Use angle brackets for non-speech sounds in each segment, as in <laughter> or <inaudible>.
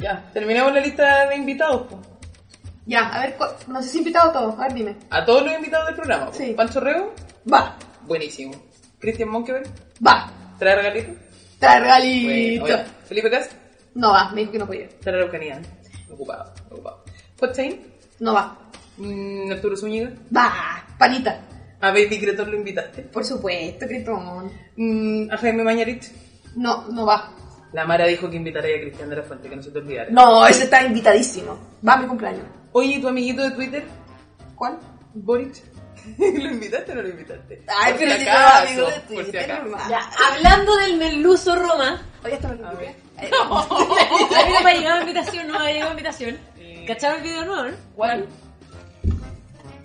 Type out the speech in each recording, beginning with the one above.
Ya, terminamos la lista de invitados. po. Ya, a ver, cu- no sé si he invitado a todos. A ver, dime. A todos los invitados del programa. po. Sí. Pancho Rego, Va, buenísimo. Cristian Monkeberg, va. trae regalito. Trae Bueno, regalito. oye, Felipe Cas, No va, me dijo que no podía. trae Araucanía. Ocupado, ocupado. Hotchain, No va. mm, Arturo Zúñiga. Va, panita. A Baby Cretor lo invitaste. Por supuesto, Critón. Mm, a Jaime Mañarich. No, no va. La Mara dijo que invitaría a Cristian de la Fuente, que no se te olvidara. No, ese está invitadísimo. Va a mi cumpleaños. Oye, ¿y tu amiguito de Twitter? ¿Cuál? Boric. <laughs> ¿Lo invitaste o no lo invitaste? Ay, Por pero si acaso, no, amigo de por si Twitter, acaso. Ya, hablando del merluzo Roma, Oye, esto me lo. Eh, <laughs> a mí no me ha llegado invitación, no me ha llegado invitación. Eh. ¿Cacharon el video nuevo? no? ¿Cuál?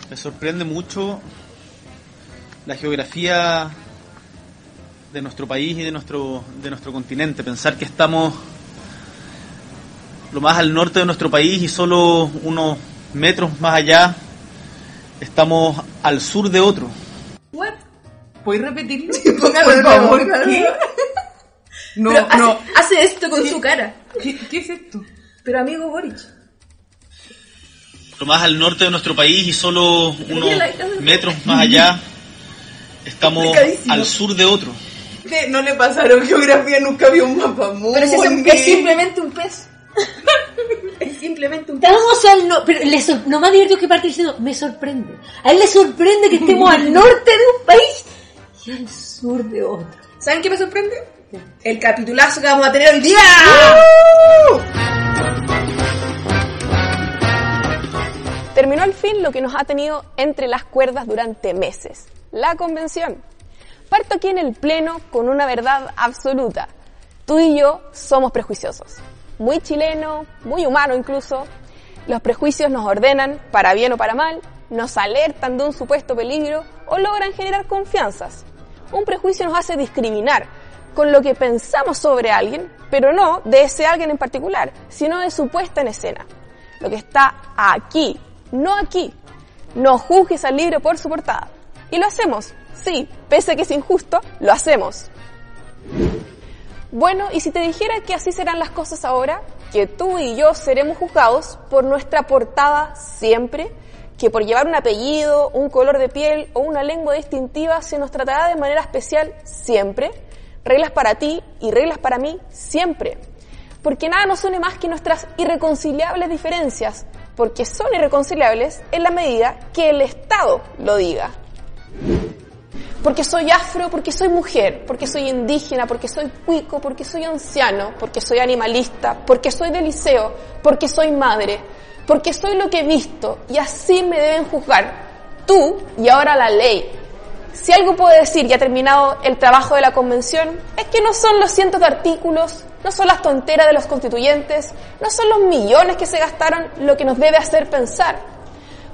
Me sorprende mucho la geografía de nuestro país y de nuestro, de nuestro continente. Pensar que estamos lo más al norte de nuestro país y solo unos metros más allá estamos al sur de otro. ¿What? ¿Puedes repetirlo? Póngalo Por favor, ¿qué? No, Pero hace, no. hace esto con su cara. ¿Qué, ¿Qué es esto? Pero amigo Boric. Lo más al norte de nuestro país y solo unos metros más allá estamos Complicadísimo. al sur de otro. No le pasaron geografía, nunca vio un mapa muy Pero si es, simplemente un pez. <laughs> es simplemente un pez. Estamos al no, pero le sor- lo más divertido es que parte diciendo, me sorprende. A él le sorprende que estemos <laughs> al norte de un país y al sur de otro. ¿Saben qué me sorprende? El capitulazo que vamos a tener hoy día. Terminó al fin lo que nos ha tenido entre las cuerdas durante meses, la convención. Parto aquí en el Pleno con una verdad absoluta. Tú y yo somos prejuiciosos. Muy chileno, muy humano incluso. Los prejuicios nos ordenan, para bien o para mal, nos alertan de un supuesto peligro o logran generar confianzas. Un prejuicio nos hace discriminar con lo que pensamos sobre alguien, pero no de ese alguien en particular, sino de su puesta en escena. Lo que está aquí, no aquí. No juzgues al libro por su portada. Y lo hacemos, sí, pese a que es injusto, lo hacemos. Bueno, y si te dijera que así serán las cosas ahora, que tú y yo seremos juzgados por nuestra portada siempre, que por llevar un apellido, un color de piel o una lengua distintiva se nos tratará de manera especial siempre, reglas para ti y reglas para mí siempre, porque nada nos une más que nuestras irreconciliables diferencias, porque son irreconciliables en la medida que el Estado lo diga porque soy afro, porque soy mujer, porque soy indígena, porque soy cuico, porque soy anciano, porque soy animalista, porque soy de liceo, porque soy madre, porque soy lo que he visto y así me deben juzgar tú y ahora la ley. Si algo puedo decir y ha terminado el trabajo de la convención es que no son los cientos de artículos, no son las tonteras de los constituyentes, no son los millones que se gastaron lo que nos debe hacer pensar.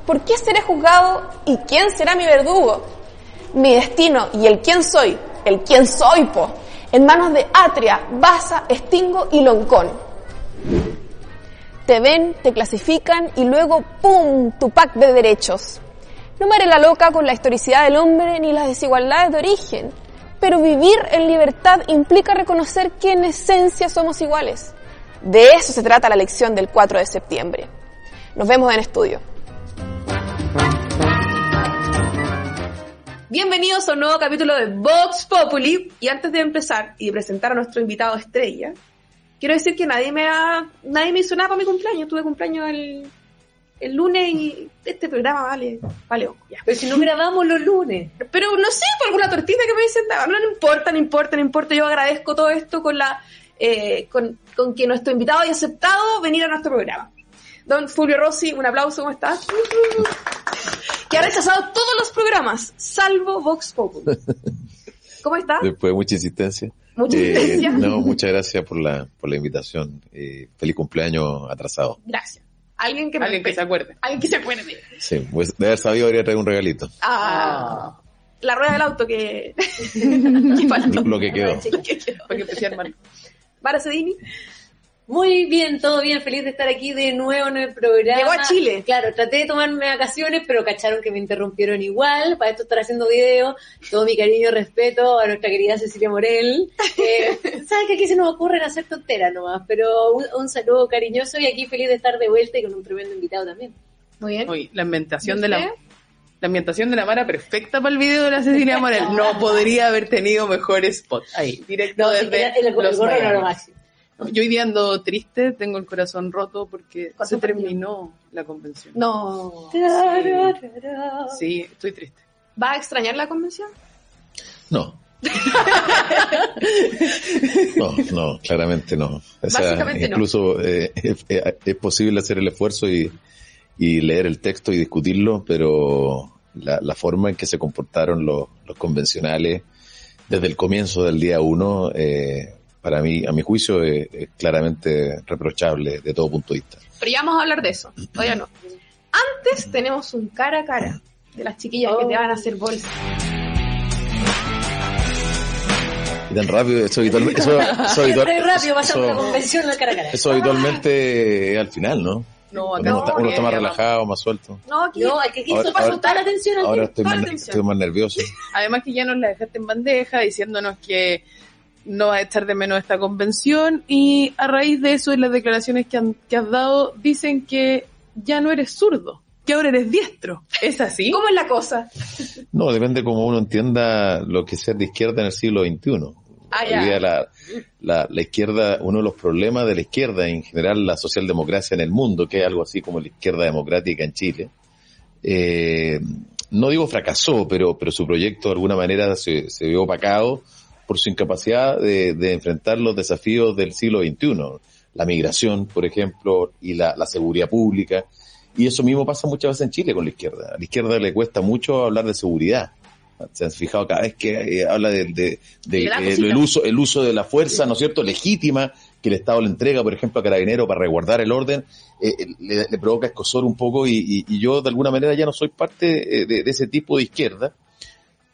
¿Por qué seré juzgado y quién será mi verdugo? mi destino y el quién soy, el quién soy, po, en manos de Atria, Baza, Estingo y Loncón. Te ven, te clasifican y luego ¡pum! tu pack de derechos. No me haré la loca con la historicidad del hombre ni las desigualdades de origen, pero vivir en libertad implica reconocer que en esencia somos iguales. De eso se trata la lección del 4 de septiembre. Nos vemos en estudio. Bienvenidos a un nuevo capítulo de Vox Populi. Y antes de empezar y presentar a nuestro invitado estrella, quiero decir que nadie me ha, nadie me hizo nada para mi cumpleaños. Tuve cumpleaños el, el lunes y este programa vale, vale, ya. Pero si no grabamos los lunes. Pero no sé, por alguna tortita que me dicen, no, no importa, no importa, no importa. Yo agradezco todo esto con la, eh, con, con que nuestro invitado haya aceptado venir a nuestro programa. Don Fulvio Rossi, un aplauso, ¿cómo estás? <laughs> que ha rechazado todos los programas, salvo Vox Populi. ¿Cómo estás? Después de mucha insistencia. Mucha Eh, insistencia. no, muchas gracias por la, por la invitación. Eh, feliz cumpleaños atrasado. Gracias. Alguien que me Alguien que se acuerde. Alguien que se acuerde. Sí, pues de haber sabido habría traído un regalito. Ah, la rueda del auto que, <laughs> que. <laughs> Lo que quedó. Lo que quedó. Para que empecé a armar. Mara Sedini, Muy bien, todo bien, feliz de estar aquí de nuevo en el programa. Llegó a Chile. Claro, traté de tomarme vacaciones, pero cacharon que me interrumpieron igual. Para esto estar haciendo video. Todo mi cariño y respeto a nuestra querida Cecilia Morel. <laughs> Eh, Sabes que aquí se nos ocurren hacer tonteras nomás, pero un, un saludo cariñoso y aquí feliz de estar de vuelta y con un tremendo invitado también. Muy bien. Uy, la ambientación ¿Y de la... La ambientación de la Mara perfecta para el video de la Cecilia Morel. No podría haber tenido mejor spot. Ahí, directo No, desde el, el, el los gorro lo máximo. Yo hoy día ando triste, tengo el corazón roto porque ¿Cuánto se terminó la convención. No. Sí, estoy triste. ¿Va a extrañar la convención? No. <laughs> No, no, claramente no. O sea, Básicamente no. incluso eh, es, es posible hacer el esfuerzo y, y leer el texto y discutirlo, pero la, la forma en que se comportaron los, los convencionales desde el comienzo del día uno, eh, para mí, a mi juicio, es, es claramente reprochable de todo punto de vista. Pero ya vamos a hablar de eso. Todavía no. Antes tenemos un cara a cara de las chiquillas que te van a hacer bolsa. Y tan rápido, eso, habitualmente, eso, eso, <laughs> habitual- Siempre rápido pasamos eso- la convención la cara a cara. eso habitualmente es al final, ¿no? No, acá uno, está, uno está más relajado, más suelto. No, aquí. No, hay que aquí pasó ahora- toda la atención al Ahora estoy más, estoy más nervioso. <laughs> Además que ya nos la dejaste en bandeja diciéndonos que no va a echar de menos esta convención y a raíz de eso y las declaraciones que, han- que has dado dicen que ya no eres zurdo, que ahora eres diestro. ¿Es así? <laughs> ¿Cómo es la cosa? No, depende cómo uno entienda lo que es ser de izquierda en el siglo XXI. Ah, Hoy ya. día la, la, la izquierda, uno de los problemas de la izquierda, en general la socialdemocracia en el mundo, que es algo así como la izquierda democrática en Chile, eh, no digo fracasó, pero, pero su proyecto de alguna manera se, se vio opacado por su incapacidad de, de enfrentar los desafíos del siglo XXI. La migración, por ejemplo, y la, la seguridad pública. Y eso mismo pasa muchas veces en Chile con la izquierda. A la izquierda le cuesta mucho hablar de seguridad. Se han fijado cada vez que eh, habla de, eh, el uso el uso de la fuerza, ¿no es cierto?, legítima que el Estado le entrega, por ejemplo, a Carabinero para resguardar el orden, eh, eh, le, le provoca escosor un poco y, y- y yo de alguna manera ya no soy parte eh, de, de ese tipo de izquierda.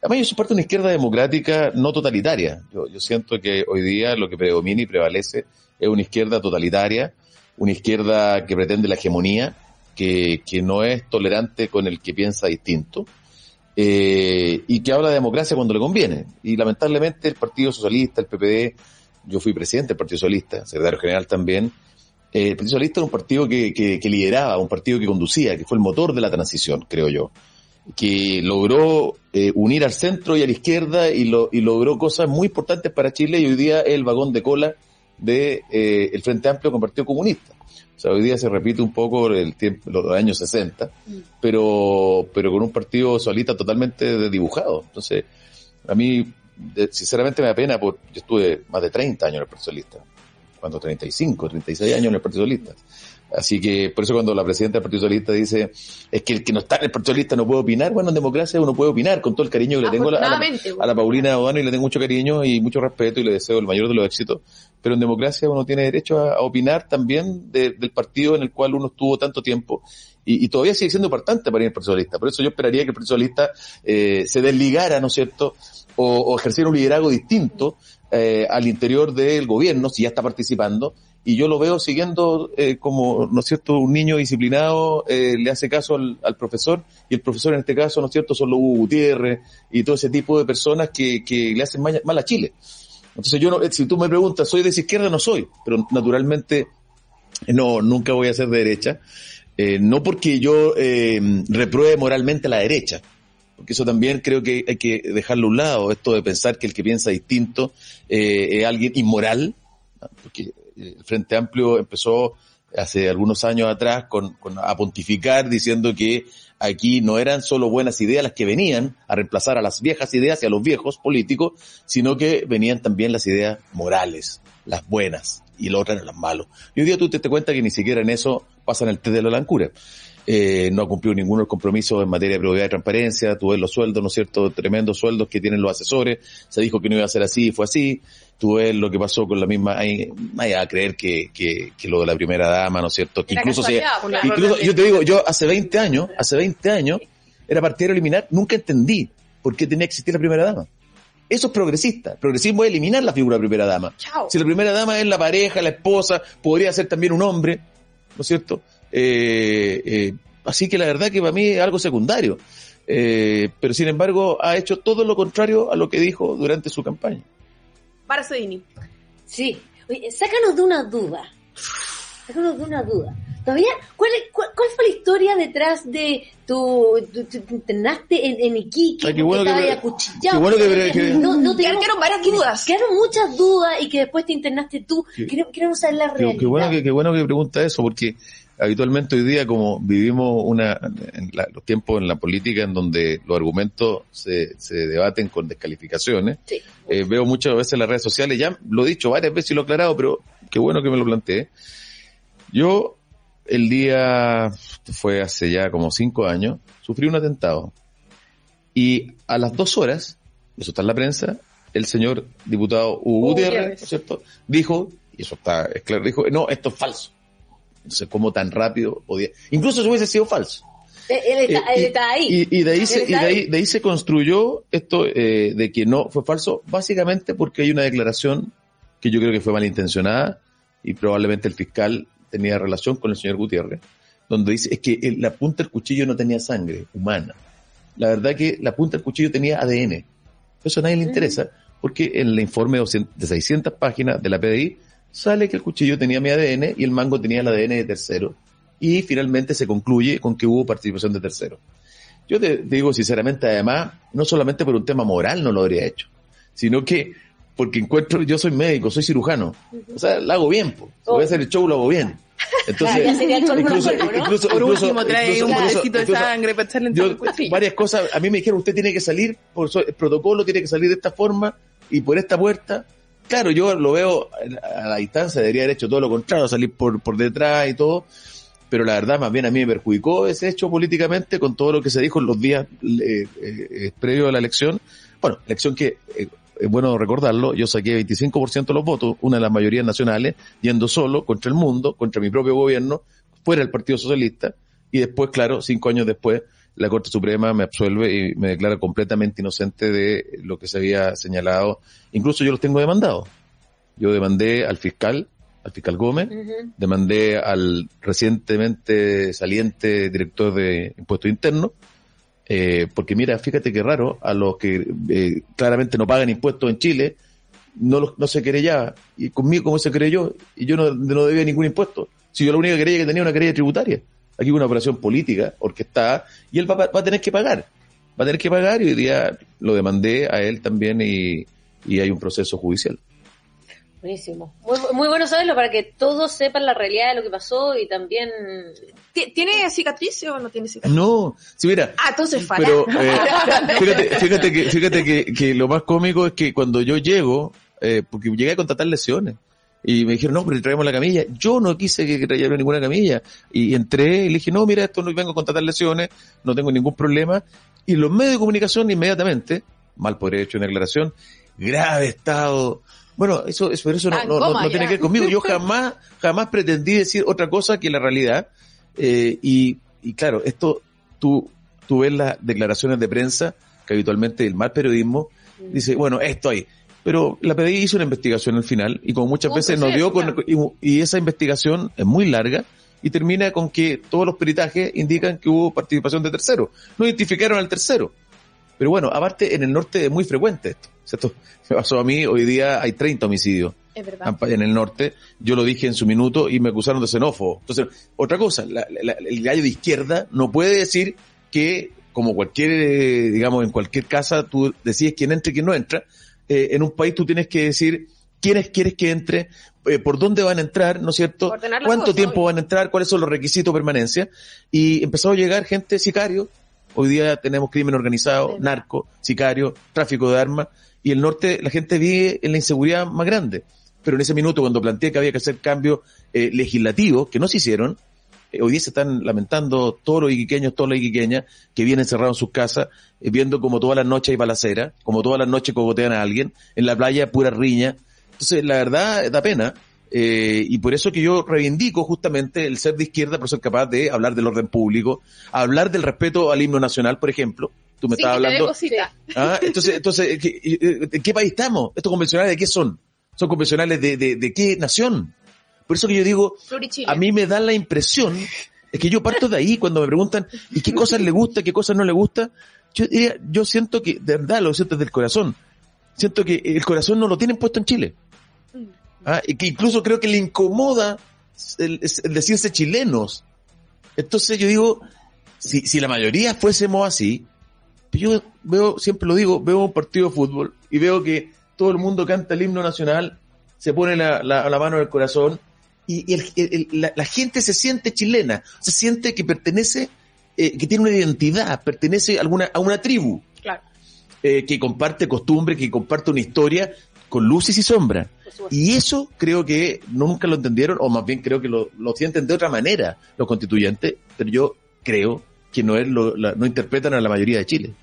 Además yo soy parte de una izquierda democrática no totalitaria. Yo, yo siento que hoy día lo que predomina y prevalece es una izquierda totalitaria, una izquierda que pretende la hegemonía, que, que no es tolerante con el que piensa distinto, eh, y que habla de democracia cuando le conviene. Y lamentablemente el Partido Socialista, el PPD, yo fui presidente del Partido Socialista, secretario general también, eh, el Partido Socialista era un partido que, que, que lideraba, un partido que conducía, que fue el motor de la transición, creo yo, que logró eh, unir al centro y a la izquierda y, lo, y logró cosas muy importantes para Chile y hoy día es el vagón de cola de eh, el Frente Amplio con Partido Comunista. O sea, hoy día se repite un poco el tiempo, los años 60, pero, pero con un partido socialista totalmente desdibujado. Entonces, a mí, de- sinceramente me da pena, porque yo estuve más de 30 años en el Partido Socialista, cuando 35, 36 años en el Partido Socialista. Así que, por eso cuando la presidenta del Partido Socialista dice, es que el que no está en el Partido Socialista no puede opinar, bueno, en democracia uno puede opinar, con todo el cariño que le tengo a la, a Paulina O'Donnell y le tengo mucho cariño y mucho respeto y le deseo el mayor de los éxitos. Pero en democracia uno tiene derecho a, a opinar también de- del partido en el cual uno estuvo tanto tiempo y, y todavía sigue siendo importante para al Partido Socialista. Por eso yo esperaría que el Partido Socialista eh, se desligara, ¿no es cierto?, o, o ejerciera un liderazgo distinto eh, al interior del gobierno, si ya está participando, y yo lo veo siguiendo eh, como, ¿no es cierto?, un niño disciplinado eh, le hace caso al, al profesor, y el profesor en este caso, ¿no es cierto?, son los Hugo Gutiérrez y todo ese tipo de personas que, que le hacen mal, mal a Chile. Entonces yo no, eh, si tú me preguntas, ¿soy de izquierda? No soy, pero naturalmente no, nunca voy a ser de derecha. Eh, no porque yo eh, repruebe moralmente a la derecha, porque eso también creo que hay que dejarlo a un lado, esto de pensar que el que piensa distinto eh, es alguien inmoral, porque el Frente Amplio empezó hace algunos años atrás con, con- a pontificar diciendo que aquí no eran solo buenas ideas las que venían a reemplazar a las viejas ideas y a los viejos políticos, sino que venían también las ideas morales, las buenas, y las otras eran las malas. Y hoy día tú te, te cuenta que ni siquiera en eso pasan el test de la lancura. Eh, no ha cumplido ninguno de los compromisos en materia de probidad y transparencia, tú ves los sueldos, ¿no es cierto?, tremendos sueldos que tienen los asesores, se dijo que no iba a ser así y fue así, tú ves lo que pasó con la misma, hay, hay a creer que, que, que lo de la primera dama, ¿no es cierto?, que incluso se, pues, incluso, yo te digo, yo hace 20 años, hace 20 años, era partidario eliminar, nunca entendí por qué tenía que existir la primera dama. Eso es progresista. Progresismo es eliminar la figura de primera dama. Chao. Si la primera dama es la pareja, la esposa, podría ser también un hombre, ¿no es cierto? Eh, eh, así que la verdad que para mí es algo secundario. Eh, pero sin embargo ha hecho todo lo contrario a lo que dijo durante su campaña. Para Sedini. Sí. Oye, sácanos de una duda. Sácanos de una duda. Todavía, ¿cuál, cuál, cuál fue la historia detrás de tu, tu- tu- te internaste en, en Iquique? Ay, qué bueno porque que- qué bueno que- que- no, no Quedaron teníamos- varias dudas. Quedaron muchas dudas y que después te internaste tú. Queremos, saber la Qué, realidad. qué bueno que, qué bueno que pregunta eso, porque habitualmente hoy día, como vivimos una, en la- los tiempos en la política en donde los argumentos se, se debaten con descalificaciones, Sí. eh, veo muchas veces en las redes sociales, ya lo he dicho varias veces y lo he aclarado, pero qué bueno que me lo planteé. Yo, el día, fue hace ya como cinco años, sufrí un atentado. Y a las dos horas, eso está en la prensa, el señor diputado Hugo Gutiérrez, Gutiérrez. ¿no es cierto? Dijo, y eso está es claro, dijo, no, esto es falso. Entonces, ¿cómo tan rápido podía? Incluso si hubiese sido falso. Él, él está, Eh, él y- está ahí. Y, y de ahí se, y de ahí. de ahí se construyó esto eh, de que no fue falso, básicamente porque hay una declaración que yo creo que fue malintencionada y probablemente el fiscal tenía relación con el señor Gutiérrez, donde dice es que el- la punta del cuchillo no tenía sangre humana. La verdad que la punta del cuchillo tenía ADN. Eso a nadie le interesa, porque en el informe de 200 de 600 páginas de la PDI sale que el cuchillo tenía mi ADN y el mango tenía el ADN de tercero. Y finalmente se concluye con que hubo participación de tercero. Yo te, te digo sinceramente, además, no solamente por un tema moral no lo habría hecho, sino que porque encuentro, yo soy médico, soy cirujano, o sea, lo hago bien, po. Si voy a hacer el show, lo hago bien. Entonces, Claro, ya sería el colmo incluso, del colmo, ¿no? incluso, Por incluso- último, trae incluso- un incluso- pedacito de sangre para echarle yo, en cuchillo. varias cosas, a mí me dijeron, usted tiene que salir, por el protocolo tiene que salir de esta forma y por esta puerta. Claro, yo lo veo a la distancia, debería haber hecho todo lo contrario, salir por, por detrás y todo, pero la verdad más bien a mí me perjudicó ese hecho políticamente con todo lo que se dijo en los días eh, eh, previos a la elección. Bueno, elección que, eh, es bueno recordarlo, yo saqué 25% de los votos, una de las mayorías nacionales, yendo solo contra el mundo, contra mi propio gobierno, fuera del Partido Socialista, y después, claro, cinco años después, la Corte Suprema me absuelve y me declara completamente inocente de lo que se había señalado. Incluso yo los tengo demandados. Yo demandé al fiscal, al fiscal Gómez, demandé al recientemente saliente director de impuestos internos, eh, porque mira, fíjate qué raro, a los que eh, claramente no pagan impuestos en Chile, no, los- no se querellaba, y conmigo como se creyó, y yo no, no debía ningún impuesto, si yo la única querella que tenía era una querella tributaria, aquí hubo una operación política, orquestada, y él va, a- va a tener que pagar, va a tener que pagar, y hoy día lo demandé a él también, y, y hay un proceso judicial. Buenísimo. Muy, muy bueno saberlo para que todos sepan la realidad de lo que pasó y también... ¿Ti- ¿Tiene cicatriz o no tiene cicatriz? No, si mira, Ah, entonces falla. Pero eh, <laughs> fíjate, fíjate que, fíjate que, que lo más cómico es que cuando yo llego, eh, porque llegué a contratar lesiones, y me dijeron, no, pero traemos la camilla. Yo no quise que trajeran ninguna camilla. Y entré y le dije, no, mira, esto no vengo a contratar lesiones, no tengo ningún problema. Y los medios de comunicación inmediatamente, mal por hecho una declaración, grave estado. Bueno, eso, eso, eso no, Ah, no, no- tiene que ver conmigo. Yo jamás, jamás pretendí decir otra cosa que la realidad. Eh, y, y claro, esto, tú, tú ves las declaraciones de prensa, que habitualmente el mal periodismo dice, bueno, esto hay. Pero la PDI hizo una investigación al final y como muchas veces nos dio con, y, y esa investigación es muy larga y termina con que todos los peritajes indican que hubo participación de terceros. No identificaron al tercero. Pero bueno, aparte en el norte es muy frecuente esto. O sea, Esto <laughs> me pasó a mí, hoy día hay 30 homicidios Es verdad. en el norte, yo lo dije en su minuto y me acusaron de xenófobo. Entonces, otra cosa, la- la- el gallo de izquierda no puede decir que, como cualquier, eh, digamos, en cualquier casa, tú decides quién entra y quién no entra. Eh, en un país tú tienes que decir quiénes quieres que entre, eh, por dónde van a entrar, ¿no es cierto? ¿Cuánto tiempo obvio. van a entrar? ¿Cuáles son los requisitos de permanencia? Y empezó a llegar gente sicario. Hoy día tenemos crimen organizado, narco, sicario, tráfico de armas. Y el norte, la gente vive en la inseguridad más grande. Pero en ese minuto, cuando planteé que había que hacer cambios eh, legislativos, que no se hicieron, eh, hoy día se están lamentando todos los iquiqueños, todas las iquiqueñas que vienen encerrados en sus casas, eh, viendo como todas las noches hay balacera, como todas las noches cogotean a alguien, en la playa pura riña. Entonces, la verdad, da pena. eh, y por eso que yo reivindico justamente el ser de izquierda por ser capaz de hablar del orden público, hablar del respeto al himno nacional, por ejemplo, tú me Sí, estabas hablando. Ah, entonces, entonces, ¿qué- eh, ¿en qué país estamos? ¿Estos convencionales de qué son? ¿Son convencionales de, de, de qué nación? Por eso que yo digo, a mí me da la impresión, es que yo parto de ahí cuando me preguntan, ¿y qué cosas le gusta, qué cosas no le gusta? Yo diría, yo siento que, de verdad, lo siento desde el corazón. Siento que el corazón no lo tienen puesto en Chile. Ah, y que incluso creo que le incomoda el, el decirse chilenos. Entonces yo digo, si, si la mayoría fuésemos así, yo veo, siempre lo digo, veo un partido de fútbol y veo que todo el mundo canta el himno nacional, se pone la, la, la mano en el corazón y, y el- el- la, la gente se siente chilena, se siente que pertenece, eh, que tiene una identidad, pertenece a, alguna, a una tribu Claro. eh, que comparte costumbre, que comparte una historia con luces y sombras. Y eso creo que nunca lo entendieron, o más bien creo que lo, lo sienten de otra manera los constituyentes, pero yo creo que no es lo, la- no interpretan a la mayoría de Chile.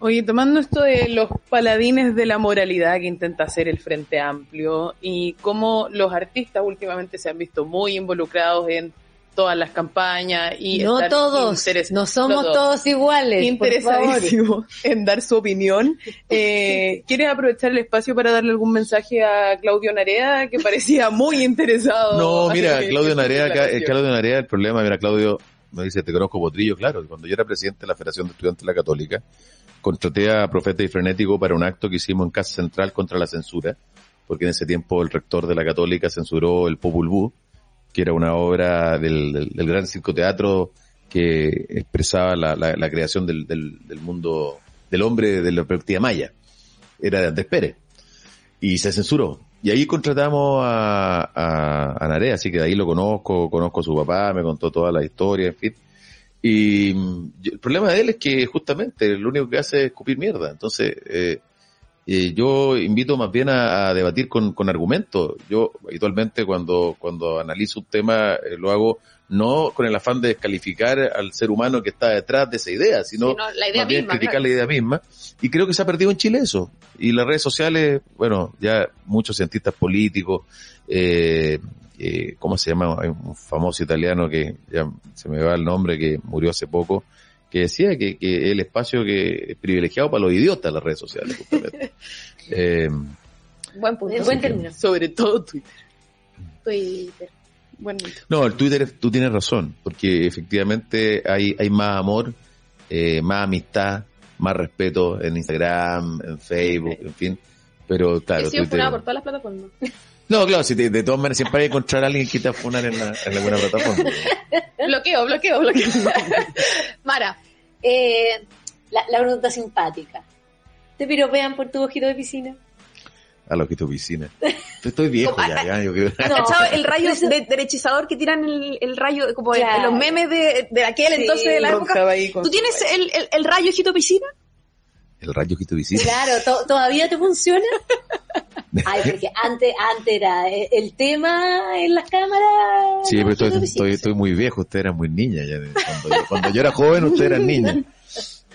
Oye, tomando esto de los paladines de la moralidad que intenta hacer el Frente Amplio y cómo los artistas últimamente se han visto muy involucrados en todas las campañas y No todos, no somos no todos iguales. interesadísimos <laughs> en dar su opinión. <laughs> Eh, ¿Quieres aprovechar el espacio para darle algún mensaje a Claudio Narea que <laughs> parecía muy interesado? No, mira, Claudio Narea, acá, eh. Claudio Narea, el problema, mira, Claudio me dice, te conozco Potrillo, claro, cuando yo era presidente de la Federación de Estudiantes de la Católica, contraté a Profeta y Frenético para un acto que hicimos en Casa Central contra la censura, porque en ese tiempo el rector de la Católica censuró el Popul que era una obra del, del, del gran circoteatro que expresaba la, creación del, del, mundo, del hombre de la perspectiva maya. Era de Andrés Pérez. Y se censuró. Y ahí contratamos a, a, a así que de ahí lo conozco, conozco a su papá, me contó toda la historia, en fin. Y mm, el problema de él es que justamente lo único que hace es escupir mierda. Entonces, eh, eh, yo invito más bien a, a debatir con, con argumentos. Yo habitualmente cuando, cuando analizo un tema eh, lo hago no con el afán de descalificar al ser humano que está detrás de esa idea, sino Sí, no, la idea más bien misma, criticar claro. la idea misma. Y creo que se ha perdido en Chile eso. Y las redes sociales, bueno, ya muchos cientistas políticos, eh, eh, ¿cómo se llama? Hay un famoso italiano que ya se me va el nombre, que murió hace poco, que decía que, que el espacio que es privilegiado para los idiotas las redes sociales, justamente. <laughs> Eh, Buen punto. Buen término. Sobre todo Twitter. Twitter. Bueno, no, el Twitter, tú tienes razón, porque efectivamente hay, hay más amor, eh, más amistad, más respeto en Instagram, en Facebook, en fin. Pero claro, He sido Twitter- por todas las plataformas. No, claro, si te- de todas maneras siempre hay que encontrar a alguien que te va a funar en, la, en alguna plataforma. bloqueo, bloqueo, bloqueo. <laughs> Mara, Eh, la, la pregunta simpática. ¿Te piropean por tu ojito de piscina? A lo que tu piscina. Estoy viejo ya, ya, yo creo. ¿has cachado el rayo de- derechizador que tiran el, el rayo, como los memes de, de aquel Sí, entonces de la época? ¿Tú tienes el, el, el rayo ojito piscina? El rayo que tu visita. Claro, ¿to- ¿todavía te funciona? <laughs> Ay, porque antes, antes era eh, el tema en las cámaras. Sí, pero estoy, estoy, muy viejo, ustedes eran muy niñas. Ya, cuando, yo, cuando yo era joven, ustedes eran niñas.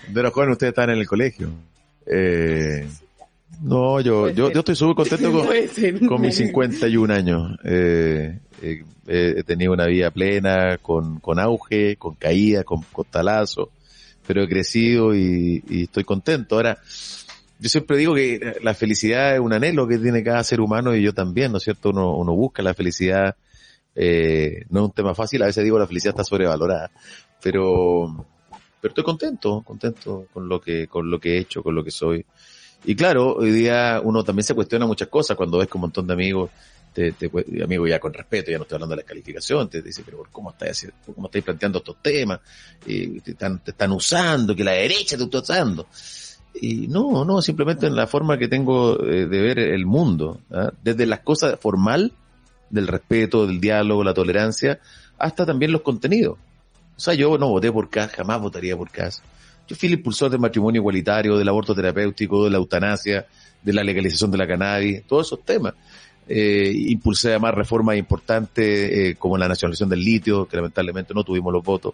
Cuando era joven, ustedes estaban en el colegio. Eh, no, yo, yo, yo estoy súper contento con, con mis 51 años. Eh, eh, he tenido una vida plena, con, con auge, con caída, con costalazo, pero he crecido y, estoy contento. Ahora, yo siempre digo que la felicidad es un anhelo que tiene cada ser humano y yo también, ¿no es cierto? Uno, busca la felicidad, eh, no es un tema fácil, a veces digo la felicidad está sobrevalorada, pero, pero estoy contento, contento con lo que, con lo que he hecho, con lo que soy. Y claro, hoy día uno también se cuestiona muchas cosas cuando ves con un montón de amigos, te, te, amigos ya con respeto, ya no estoy hablando de la calificación, te dice, pero ¿cómo estáis, cómo estáis planteando estos temas? Eh, te, están, te están usando, que la derecha te está usando. Y no, no, simplemente en la forma que tengo eh, de ver el mundo, ¿ah? desde las cosas formal, del respeto, del diálogo, la tolerancia, hasta también los contenidos. O sea, yo no voté por CAS, jamás votaría por CAS. Yo fui el impulsor del matrimonio igualitario, del aborto terapéutico, de la eutanasia, de la legalización de la cannabis, todos esos temas. Eh, impulsé además reformas importantes eh, como la nacionalización del litio, que lamentablemente no tuvimos los votos.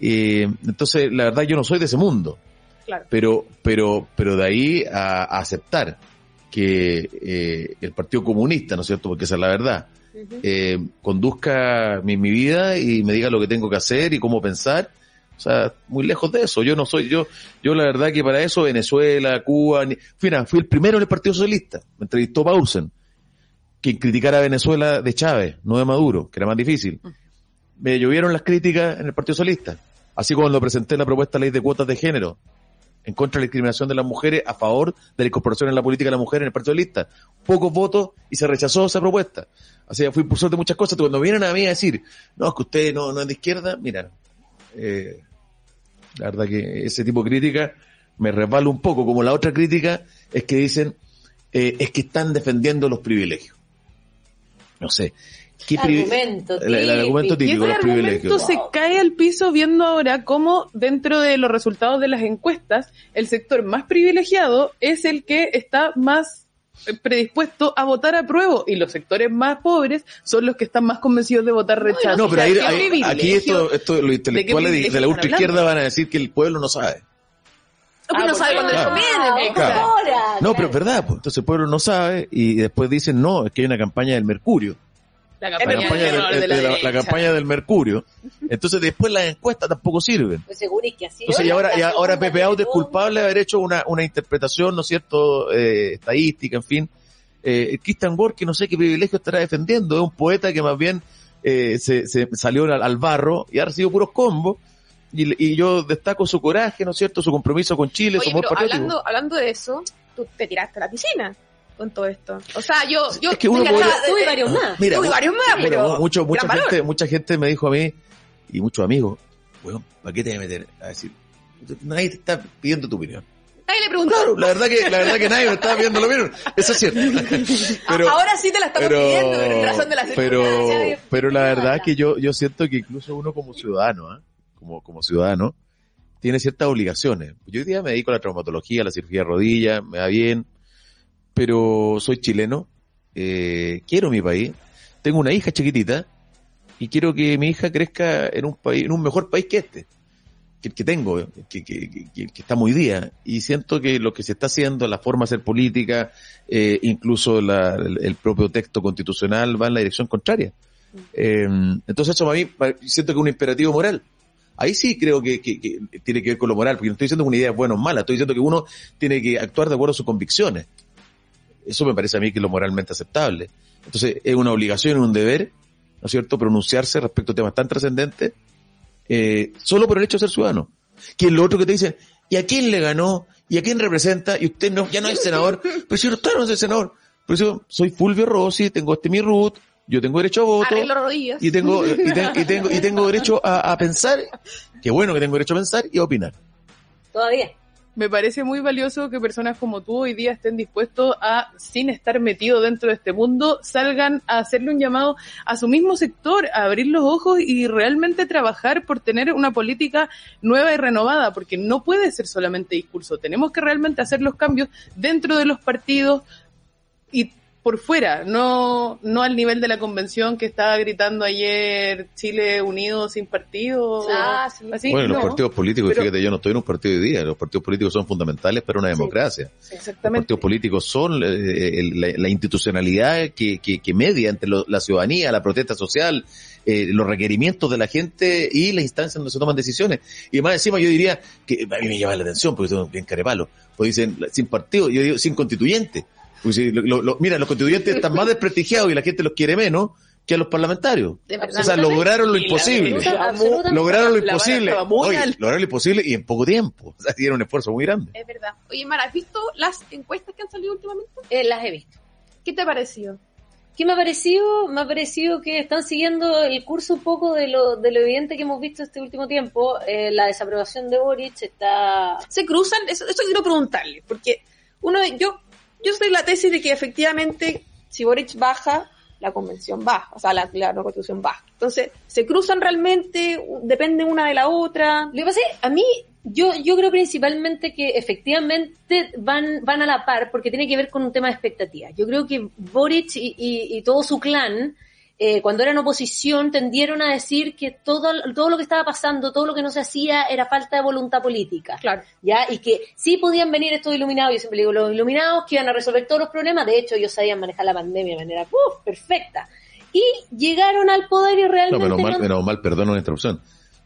Eh, entonces, la verdad, yo no soy de ese mundo. Claro. Pero, pero, pero de ahí a, a aceptar que eh, el Partido Comunista, ¿no es cierto? Porque esa es la verdad, eh, conduzca mi, mi vida y me diga lo que tengo que hacer y cómo pensar, O sea, muy lejos de eso. Yo no soy, yo, yo la verdad que para eso Venezuela, Cuba, ni, mira, fui el primero en el Partido Socialista. Me entrevistó Paulsen, quien criticara a Venezuela de Chávez, no de Maduro, que era más difícil. Me llovieron las críticas en el Partido Socialista. Así como cuando presenté la propuesta de ley de cuotas de género, en contra de la discriminación de las mujeres, a favor de la incorporación en la política de la mujer en el Partido Socialista. Pocos votos y se rechazó esa propuesta. Así que fui impulsor de muchas cosas. Cuando vienen a mí a decir, no, es que usted no, no es de izquierda, mira, eh, la verdad que ese tipo de crítica me resbala un poco, como la otra crítica es que dicen, eh, es que están defendiendo los privilegios. No sé. ¿Qué Argumento el, el argumento típico. Y ese los privilegios. argumento se cae al piso viendo ahora cómo dentro de los resultados de las encuestas, el sector más privilegiado es el que está más eh, predispuesto a votar a prueba y los sectores más pobres son los que están más convencidos de votar rechazo. No, pero O sea, ahí, ¿qué ahí- aquí esto, esto, los intelectuales de, de la están ultra izquierda hablando? van a decir que el pueblo no sabe. Uno no sabe cuándo les Claro. conviene. Claro. Ahora, No, pero es verdad, pues. entonces el pueblo no sabe y después dicen no, es que hay una campaña del Mercurio. La campaña, del, Mercurio. <laughs> Entonces después las encuestas tampoco sirven. Pues seguro es que así. Entonces y ahora, y ahora Pepe Aude es culpable de haber hecho una, una interpretación, ¿no es cierto?, eh, estadística, en fin. Eh, Christian Borg, que no sé qué privilegio estará defendiendo, es un poeta que más bien eh, se, se salió al, al barro y ha recibido puros combos. Y, y yo destaco su coraje, ¿no es cierto?, su compromiso con Chile, su amor pero patriótico. hablando, hablando de eso, tú te tiraste a la piscina con todo esto. O sea, yo, yo Es que uno mira, podría- y varios más. Mira, y varios más, Bueno, pero mucho, mucha gran valor. gente, mucha gente me dijo a mí, y muchos amigos, weón, ¿para qué te vas a meter? A decir, nadie te está pidiendo tu opinión. Nadie le preguntó. Claro, la verdad que, la verdad que nadie me estaba pidiendo lo mismo. Eso es cierto. <laughs> Pero, Ahora sí te la estamos pidiendo, pero en razón de las pero, pero la verdad es que yo, yo siento que incluso uno como ciudadano, ¿ah? Como, como ciudadano, tiene ciertas obligaciones. Yo hoy día me dedico a la traumatología, a la cirugía de rodilla, me va bien, pero soy chileno, eh, quiero mi país, tengo una hija chiquitita y quiero que mi hija crezca en un país, en un mejor país que este, que, que tengo, que, que, que, que está muy día. Y siento que lo que se está haciendo, la forma de hacer política, eh, incluso la- el, el propio texto constitucional va en la dirección contraria. Eh, entonces eso para mí siento que es un imperativo moral. Ahí sí creo que, que- tiene que ver con lo moral, porque no estoy diciendo que una idea es buena o mala, estoy diciendo que uno tiene que actuar de acuerdo a sus convicciones. Eso me parece a mí que es lo moralmente aceptable. Entonces es una obligación un deber, ¿no es cierto?, pronunciarse respecto a temas tan trascendentes, eh, solo por el hecho de ser ciudadano. Que es lo otro que te dicen, ¿y a quién le ganó? ¿Y a quién representa? Y usted no, ya no es senador. Pero si yo claro, no soy senador. Pero yo soy Fulvio Rossi, tengo este mi root, yo tengo derecho a voto y tengo y, te- y <laughs> tengo y tengo derecho a, a pensar qué bueno que tengo derecho a pensar y a opinar Todavía. Me parece muy valioso que personas como tú hoy día estén dispuestos a, sin estar metidos dentro de este mundo, salgan a hacerle un llamado a su mismo sector, a abrir los ojos y realmente trabajar por tener una política nueva y renovada, porque no puede ser solamente discurso. Tenemos que realmente hacer los cambios dentro de los partidos y por fuera, no, no al nivel de la convención que estaba gritando ayer Chile unido sin partido. Ah, sí. así, bueno los partidos políticos pero- fíjate yo no estoy en un partido hoy día los partidos políticos son fundamentales para una democracia los Exactamente. partidos políticos son eh, el- la, la institucionalidad que, que, que media entre lo- la ciudadanía la protesta social eh, los requerimientos de la gente y las instancias donde se toman decisiones y más encima yo diría que a mí me llama la atención porque son bien carepalo pues dicen sin partido yo digo sin constituyente pues, sí, lo- lo- lo- mira los constituyentes están más <laughs> desprestigiados y la gente los quiere menos que a los parlamentarios o sea lograron lo imposible lograron lo imposible. Oye, lograron lo imposible y en poco tiempo. O sea, dieron un esfuerzo muy grande. Es verdad. Oye, Mara, ¿has visto las encuestas que han salido últimamente? Eh, las he visto. ¿Qué te ha parecido? ¿Qué me ha parecido? Me ha parecido que están siguiendo el curso un poco de lo, de lo evidente que hemos visto este último tiempo. Eh, la desaprobación de Boric está... se cruzan, eso, eso quiero preguntarle, porque uno, yo, yo soy la tesis de que efectivamente si Boric baja, la convención baja, o sea, la, la nueva constitución baja. Entonces, se cruzan realmente, dependen una de la otra. Lo que pasa es, a mí, yo, yo creo principalmente que efectivamente van, van a la par porque tiene que ver con un tema de expectativas. Yo creo que Boric y, y- y todo su clan, eh, cuando eran oposición, tendieron a decir que todo, todo lo que estaba pasando, todo lo que no se hacía era falta de voluntad política. Claro. ¿ya? Y que sí podían venir estos iluminados, yo siempre digo, los iluminados que iban a resolver todos los problemas, de hecho ellos sabían manejar la pandemia de manera ¡uf! perfecta. Y llegaron al poder y No, realmente... menos mal, no- menos mal, perdón una interrupción.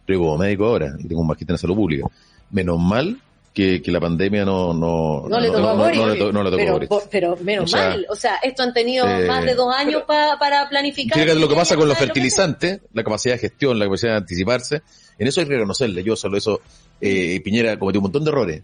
Yo como médico ahora y tengo un magíster en salud pública. Menos mal que, que la pandemia no, no, No le tocó a Boris. no le to- no le tocó a pero, Boris. por- pero menos O sea, mal. O sea, esto han tenido eh, más de dos años pa- para planificar. Fíjate lo que pasa con los fertilizantes, la capacidad de gestión, la capacidad de anticiparse. En eso hay que reconocerle. Yo solo eso, eh, Piñera cometió un montón de errores.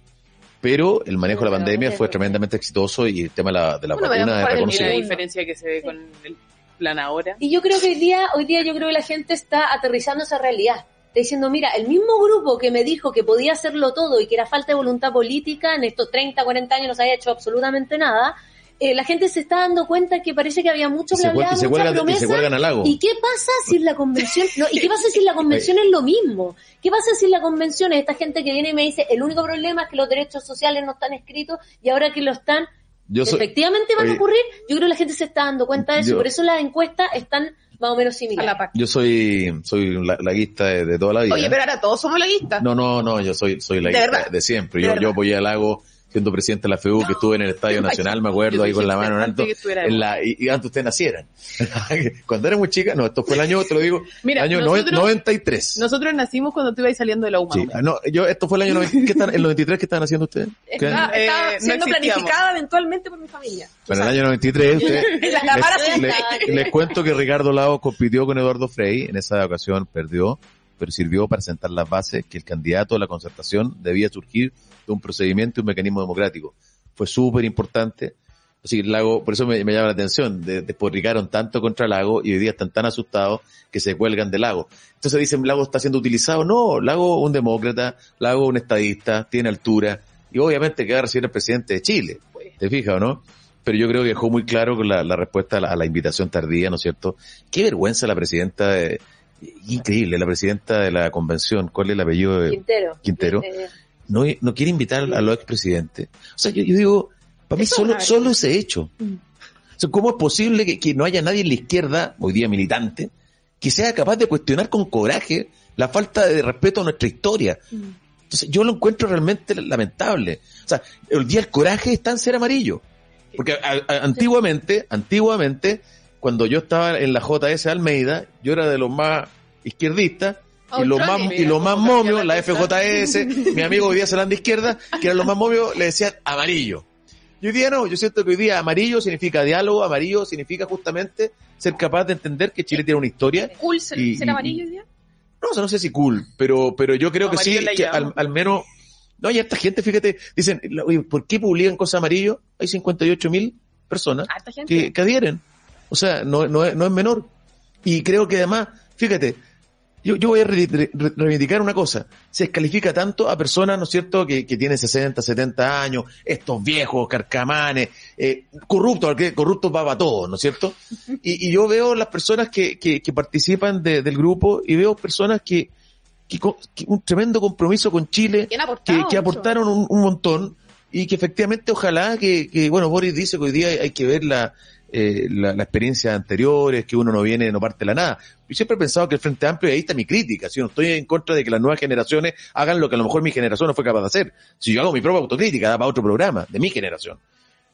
Pero el manejo de la pandemia fue tremendamente exitoso y el tema de la, de la Bueno, vacuna es la diferencia que se ve con el plan ahora. Y yo creo que hoy día, hoy día yo creo que la gente está aterrizando esa realidad. Diciendo, mira, el mismo grupo que me dijo que podía hacerlo todo y que era falta de voluntad política, en estos 30, 40 años no se había hecho absolutamente nada, eh, la gente se está dando cuenta que parece que había mucho bla, bla, y se mucha y. ¿Y qué pasa si la convención, no, y qué pasa si la convención <laughs> es lo mismo? ¿Qué pasa si la convención es esta gente que viene y me dice, el único problema es que los derechos sociales no están escritos y ahora que lo están, Yo soy- efectivamente van a ocurrir? Yo creo que la gente se está dando cuenta de eso, Yo- por eso las encuestas están más o menos A similares. la PAC. Yo soy, soy laguista de, de toda la vida. Oye, pero ahora todos somos laguistas. No, no, no, yo soy, soy ¿De laguista de, siempre. ¿De Yo, verdad? yo apoyé a Lago siendo presidente de la FEU, que estuve en el Estadio <laughs> Nacional, me acuerdo, ahí con la mano en alto, en la, y, y antes ustedes nacieran. <laughs> Cuando era muy chica, no, esto fue el año, te lo digo, Mira, año nosotros- 93. Nosotros nacimos cuando tú ibas saliendo de la UMA. Sí, ah, no, yo, esto fue el año 90, ¿qué están, el 93 qué estaban haciendo ustedes? Está, Eh, no siendo planificada eventualmente por mi familia. Bueno, en el año 93, <laughs> usted, La, la para les, les- les cuento que Ricardo Lago compitió con Eduardo Frei, en esa ocasión perdió, pero sirvió para sentar las bases que el candidato a la concertación debía surgir de un procedimiento y un mecanismo democrático. Fue súper importante. Así que Lago, por eso me, me llama la atención, de- despotricaron tanto contra Lago y hoy día están tan asustados que se cuelgan de Lago. Entonces dicen, Lago está siendo utilizado. No, Lago un demócrata, Lago un estadista, tiene altura y obviamente que va a recibir el presidente de Chile. ¿Te fijas o no? Pero yo creo que dejó muy claro con la, la respuesta a la, a la invitación tardía, ¿no es cierto? Qué vergüenza la presidenta, de- increíble, la presidenta de la convención, ¿cuál es el apellido? de- Quintero. Quintero. No, no quiere invitar a los expresidentes. O sea, yo, yo digo, para mí Eso solo, solo ese hecho. Mm. O sea, ¿cómo es posible que, que no haya nadie en la izquierda, hoy día militante, que sea capaz de cuestionar con coraje la falta de respeto a nuestra historia? Mm. Entonces, yo lo encuentro realmente lamentable. O sea, el día del coraje está en ser amarillo. Porque a- a- antiguamente, antiguamente, cuando yo estaba en la JS Almeida, yo era de los más izquierdistas, y los más, y los más momios, la FJS, mi amigo hoy día se de izquierda, que eran los más momios, le decían amarillo. Y hoy día no, yo siento que hoy día amarillo significa diálogo, amarillo significa justamente ser capaz de entender que Chile tiene una historia. Cool ser, Y- ser y- amarillo hoy día. No, o sea, no sé si cool, pero, pero yo creo que sí, que al, al menos, no, hay harta gente, fíjate, dicen, oye, ¿por qué publican cosas amarillo? Hay 58 mil personas que, que adhieren. O sea, no, no, es, no es menor. Y creo que además, fíjate, yo, yo voy a re- re- re- reivindicar una cosa. Se descalifica tanto a personas, ¿no es cierto?, que, que tienen 60, 70 años, estos viejos, carcamanes, eh, corruptos, porque corruptos va para todos, ¿no es cierto? Y, y yo veo las personas que, que, que participan de- del grupo y veo personas que, que, que un tremendo compromiso con Chile, ¿Quién ha que, que aportaron un, un montón y que efectivamente ojalá que, que, bueno, Boris dice que hoy día hay, hay que ver la, eh, la, la experiencia anteriores, que uno no viene, no parte de la nada. Yo siempre he pensado que el Frente Amplio, y ahí está mi crítica, si no estoy en contra de que las nuevas generaciones hagan lo que a lo mejor mi generación no fue capaz de hacer. Si yo hago mi propia autocrítica, da para otro programa, de mi generación.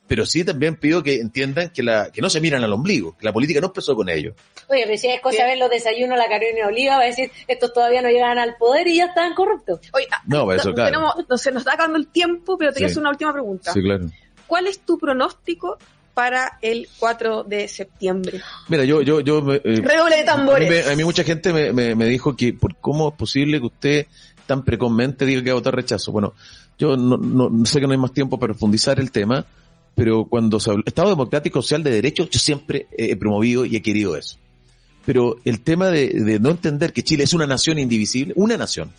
Pero sí también pido que entiendan que la, que no se miran al ombligo, que la política no empezó con ellos. Oye, pero si es cosa ver los desayunos, la Carolina Oliva, va a decir, estos todavía no llegan al poder y ya están corruptos. Oye, ah, No, para eso, claro. tenemos- no se nos está acabando el tiempo, pero te Sí. quiero hacer una última pregunta. claro. ¿Cuál es tu pronóstico para el 4 de septiembre? Mira, yo, yo, yo, eh, Redoble de A mí, tambores. me- a mí mucha gente me, me- me dijo que por cómo es posible que usted tan precozmente diga que va a votar rechazo. Bueno, yo no, no- no sé que no hay más tiempo para profundizar el tema, pero cuando se habla Estado Democrático Social de Derecho, yo siempre he promovido y he querido eso. Pero el tema de, de no entender que Chile es una nación indivisible, una nación,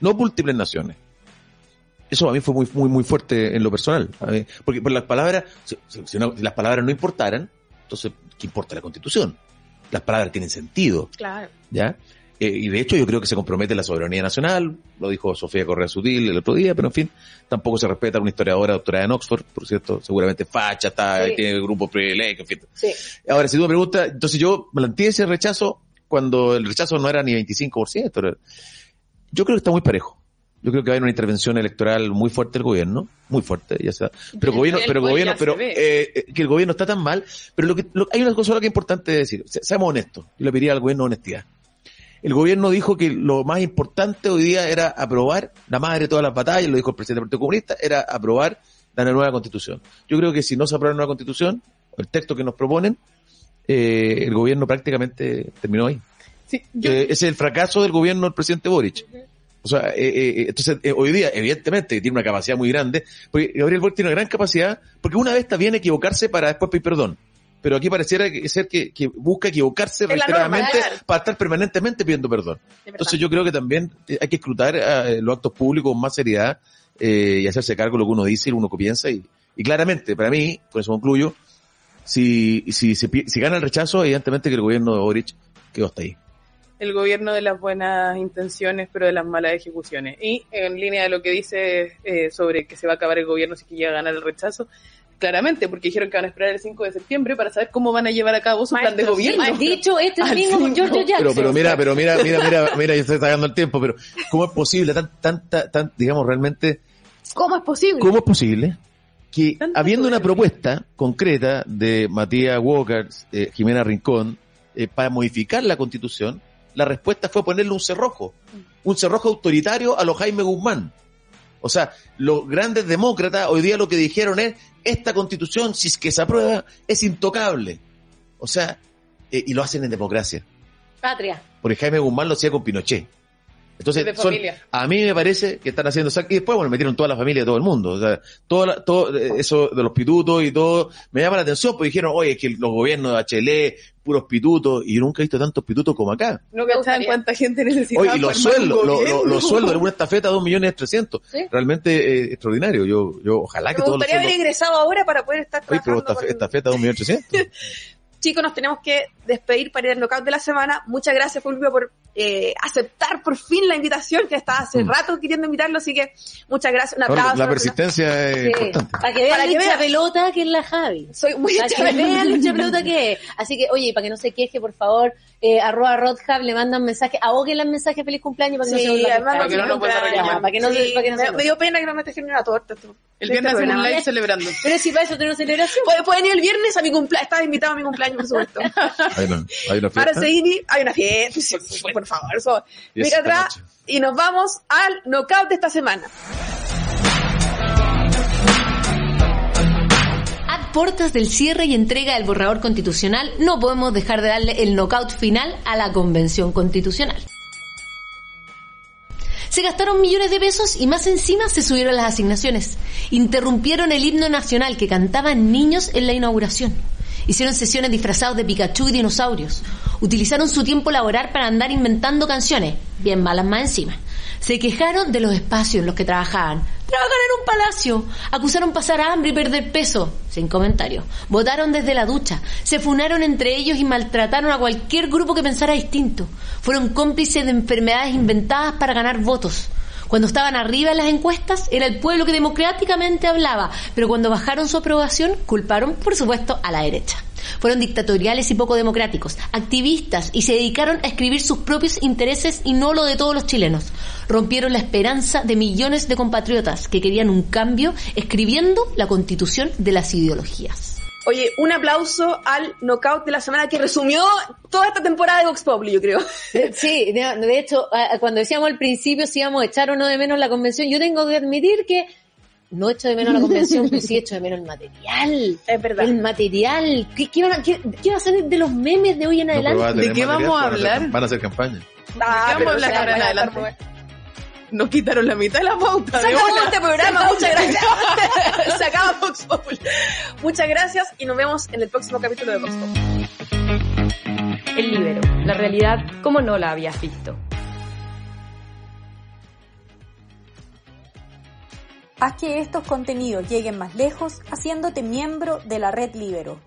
no múltiples naciones. Eso a mí fue muy, muy, muy fuerte en lo personal. Mí- porque por las palabras, si, si- si no- si las palabras no importaran, entonces, ¿qué importa la constitución? Las palabras tienen sentido. Claro. ¿ya? Eh, y de hecho yo creo que se compromete la soberanía nacional, lo dijo Sofía Correa Sutil el otro día, pero en fin, tampoco se respeta a una historiadora doctorada en Oxford, por cierto, seguramente facha, está, Sí. tiene grupo privilegio, en fin. Sí. Ahora, si tú me preguntas, entonces yo planteé ese rechazo cuando el rechazo no era ni 25%, era- yo creo que está muy parejo. Yo creo que va a haber una intervención electoral muy fuerte del gobierno, muy fuerte, ya sea. Pero <laughs> gobierno, pero gobierno, pero eh, eh, que el gobierno está tan mal. Pero lo que lo- hay una cosa que es importante decir. Se- Seamos honestos. Yo le pediría al gobierno honestidad. el gobierno dijo que lo más importante hoy día era aprobar, la madre de todas las batallas, lo dijo el presidente del Partido Comunista, era aprobar la nueva constitución. Yo creo que si no se aprueba la nueva constitución, el texto que nos proponen, eh, el gobierno prácticamente terminó ahí. Sí, yo- Eh, es el fracaso del gobierno del presidente Boric. O sea, eh, eh, entonces eh, hoy día, evidentemente, tiene una capacidad muy grande, porque Gabriel Boric tiene una gran capacidad, porque una vez está bien equivocarse para después pedir perdón. Pero aquí pareciera que- ser que, que busca equivocarse reiteradamente para estar permanentemente pidiendo perdón. Entonces yo creo que también eh, hay que escrutar eh, los actos públicos con más seriedad eh, y hacerse cargo de lo que uno dice y lo que uno piensa. Y, y claramente, para mí, con eso concluyo, si, si, si, si gana el rechazo, evidentemente que el gobierno de Boric quedó hasta ahí. El gobierno de las buenas intenciones, pero de las malas ejecuciones. Y en línea de lo que dice eh, sobre que se va a acabar el gobierno si que llega a ganar el rechazo, claramente, porque dijeron que van a esperar el 5 de septiembre para saber cómo van a llevar a cabo su plan de Maestro, gobierno. Has dicho este con Giorgio no. Jackson. Pero, pero mira, pero mira, mira, mira, mira, yo estoy sacando el tiempo, pero ¿cómo es posible tan, tanta, tan, digamos, realmente, ¿Cómo es posible? cómo es posible que habiendo una propuesta concreta de Matías Walker, eh, Jimena Rincón, eh, para modificar la constitución, la respuesta fue ponerle un cerrojo, un cerrojo autoritario a los Jaime Guzmán. O sea, los grandes demócratas hoy día lo que dijeron es, esta constitución, si es que se aprueba, es intocable. O sea, eh, y lo hacen en democracia. Patria. Porque Jaime Guzmán lo hacía con Pinochet. Entonces, de son- a mí me parece que están haciendo sac- y después bueno metieron toda la familia de todo el mundo, o sea, toda la- todo eh, eso de los pitutos y todo me llama la atención porque dijeron, "Oye, es que los gobiernos de HL puros pitutos y yo nunca he visto tantos pitutos como acá." No gustaría. cuánta gente necesitaba. Oye, y los sueldos, lo- los sueldos de una estafeta dos millones trescientos, Sí. realmente eh, extraordinario. Yo, yo ojalá que Me todos los gustaría haber ingresado ahora para poder estar Oye, pero trabajando. esta, con- estafeta dos millones trescientos. <laughs> Chicos, nos tenemos que despedir para ir al knockout de la semana. Muchas gracias, Fulvio, por eh, aceptar por fin la invitación, que estaba hace Mm. rato queriendo invitarlo, así que muchas gracias. Un No, aplauso. la persistencia es Sí. importante. Para que vean lucha pelota que es la Javi. Soy muy Para que vean la lucha pelota que es. Así que, oye, para que no se queje, por favor, eh, arroba Rodhab, le mandan mensaje, ahoguen los mensajes feliz cumpleaños para que no se Sí, además, quejar. Para que no. Para que no se- Sí, para que no se me, me dio pena que no me trajeron una torta. El Este viernes hacemos un live celebrando. Pero si para eso tenemos celebración. Pueden, ir el viernes a mi cumpleaños. Estaba invitado a mi cumpleaños, por supuesto. Hay una, hay una Para fiesta. seguir, hay una fiesta. por favor, eso. Y Mira atrás noche. y nos vamos al knockout de esta semana. Puertas del cierre y entrega del borrador constitucional, no podemos dejar de darle el knockout final a la convención constitucional. Se gastaron millones de pesos y más encima se subieron las asignaciones. Interrumpieron el himno nacional que cantaban niños en la inauguración. Hicieron sesiones disfrazados de Pikachu y dinosaurios. Utilizaron su tiempo laboral para andar inventando canciones, bien malas más encima. Se quejaron de los espacios en los que trabajaban. Trabajan en un palacio. Acusaron pasar hambre y perder peso. Sin comentarios. Votaron desde la ducha. Se funaron entre ellos y maltrataron a cualquier grupo que pensara distinto. Fueron cómplices de enfermedades inventadas para ganar votos. Cuando estaban arriba en las encuestas, era el pueblo que democráticamente hablaba, pero cuando bajaron su aprobación, culparon, por supuesto, a la derecha. Fueron dictatoriales y poco democráticos, activistas y se dedicaron a escribir sus propios intereses y no lo de todos los chilenos. Rompieron la esperanza de millones de compatriotas que querían un cambio escribiendo la constitución de las ideologías. Oye, un aplauso al knockout de la semana que resumió toda esta temporada de Vox Populi, yo creo. <laughs> Sí, de, de hecho, a- cuando decíamos al principio si íbamos a echar o no de menos la convención, yo tengo que admitir que no echo de menos la convención, pero sí echo de menos el material. <laughs> Es verdad. El material. ¿Qué, qué, van a- qué- qué va a ser de los memes de hoy en adelante? va a tener ¿De qué vamos a hablar? Van a hacer campaña. Ah, vamos a hablar ahora en adelante? Nos quitaron la mitad de la pauta. Se acabó este programa, muchas gracias. Se acaba Vox Populi. Muchas gracias y nos vemos en el próximo capítulo de Vox Populi. El libero, la realidad como no la habías visto. Haz que estos contenidos lleguen más lejos haciéndote miembro de la red Libero.